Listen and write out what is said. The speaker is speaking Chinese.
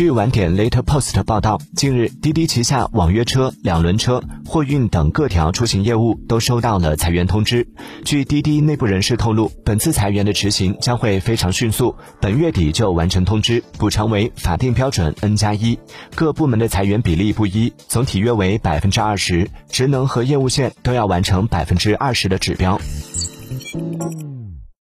据晚点 later post 报道近日滴滴旗下网约车两轮车货运等各条出行业务都收到了裁员通知据滴滴内部人士透露本次裁员的执行将会非常迅速本月底就完成通知补偿为法定标准 n 加一各部门的裁员比例不一总体约为百分之二十职能和业务线都要完成百分之二十的指标